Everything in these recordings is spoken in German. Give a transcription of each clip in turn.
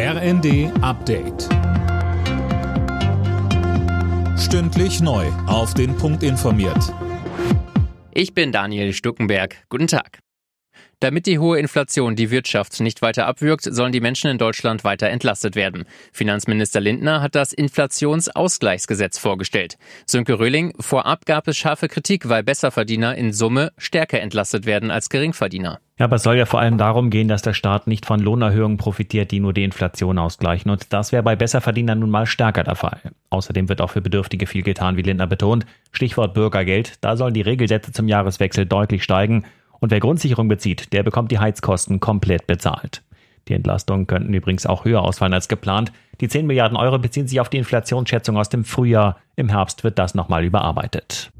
RND Update. Stündlich neu. Auf den Punkt informiert. Ich bin Daniel Stuckenberg. Guten Tag. Damit die hohe Inflation die Wirtschaft nicht weiter abwürgt, sollen die Menschen in Deutschland weiter entlastet werden. Finanzminister Lindner hat das Inflationsausgleichsgesetz vorgestellt. Sönke Röhling, vorab gab es scharfe Kritik, weil Besserverdiener in Summe stärker entlastet werden als Geringverdiener. Ja, aber es soll ja vor allem darum gehen, dass der Staat nicht von Lohnerhöhungen profitiert, die nur die Inflation ausgleichen. Und das wäre bei Besserverdienern nun mal stärker der Fall. Außerdem wird auch für Bedürftige viel getan, wie Lindner betont. Stichwort Bürgergeld. Da sollen die Regelsätze zum Jahreswechsel deutlich steigen. Und wer Grundsicherung bezieht, der bekommt die Heizkosten komplett bezahlt. Die Entlastungen könnten übrigens auch höher ausfallen als geplant. Die 10 Milliarden Euro beziehen sich auf die Inflationsschätzung aus dem Frühjahr. Im Herbst wird das nochmal überarbeitet.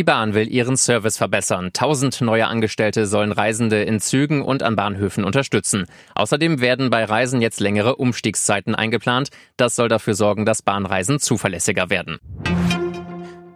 Die Bahn will ihren Service verbessern. Tausend neue Angestellte sollen Reisende in Zügen und an Bahnhöfen unterstützen. Außerdem werden bei Reisen jetzt längere Umstiegszeiten eingeplant. Das soll dafür sorgen, dass Bahnreisen zuverlässiger werden.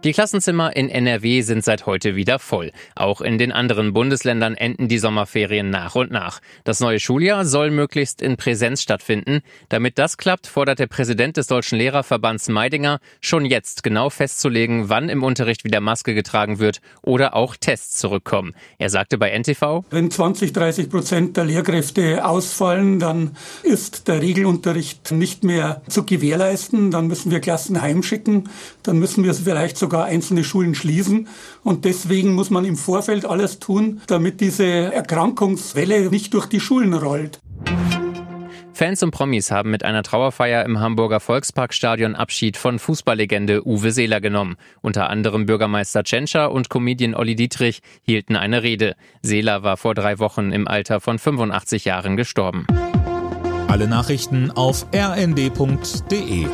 Die Klassenzimmer in NRW sind seit heute wieder voll. Auch in den anderen Bundesländern enden die Sommerferien nach und nach. Das neue Schuljahr soll möglichst in Präsenz stattfinden. Damit das klappt, fordert der Präsident des Deutschen Lehrerverbands Meidinger, schon jetzt genau festzulegen, wann im Unterricht wieder Maske getragen wird oder auch Tests zurückkommen. Er sagte bei NTV, Wenn 20, 30 Prozent der Lehrkräfte ausfallen, dann ist der Regelunterricht nicht mehr zu gewährleisten. Dann müssen wir Klassen heimschicken. Dann müssen wir vielleicht sogar sogar einzelne Schulen schließen. Und deswegen muss man im Vorfeld alles tun, damit diese Erkrankungswelle nicht durch die Schulen rollt. Fans und Promis haben mit einer Trauerfeier im Hamburger Volksparkstadion Abschied von Fußballlegende Uwe Seeler genommen. Unter anderem Bürgermeister Tschentscher und Comedian Olli Dietrich hielten eine Rede. Seeler war vor drei Wochen im Alter von 85 Jahren gestorben. Alle Nachrichten auf rnd.de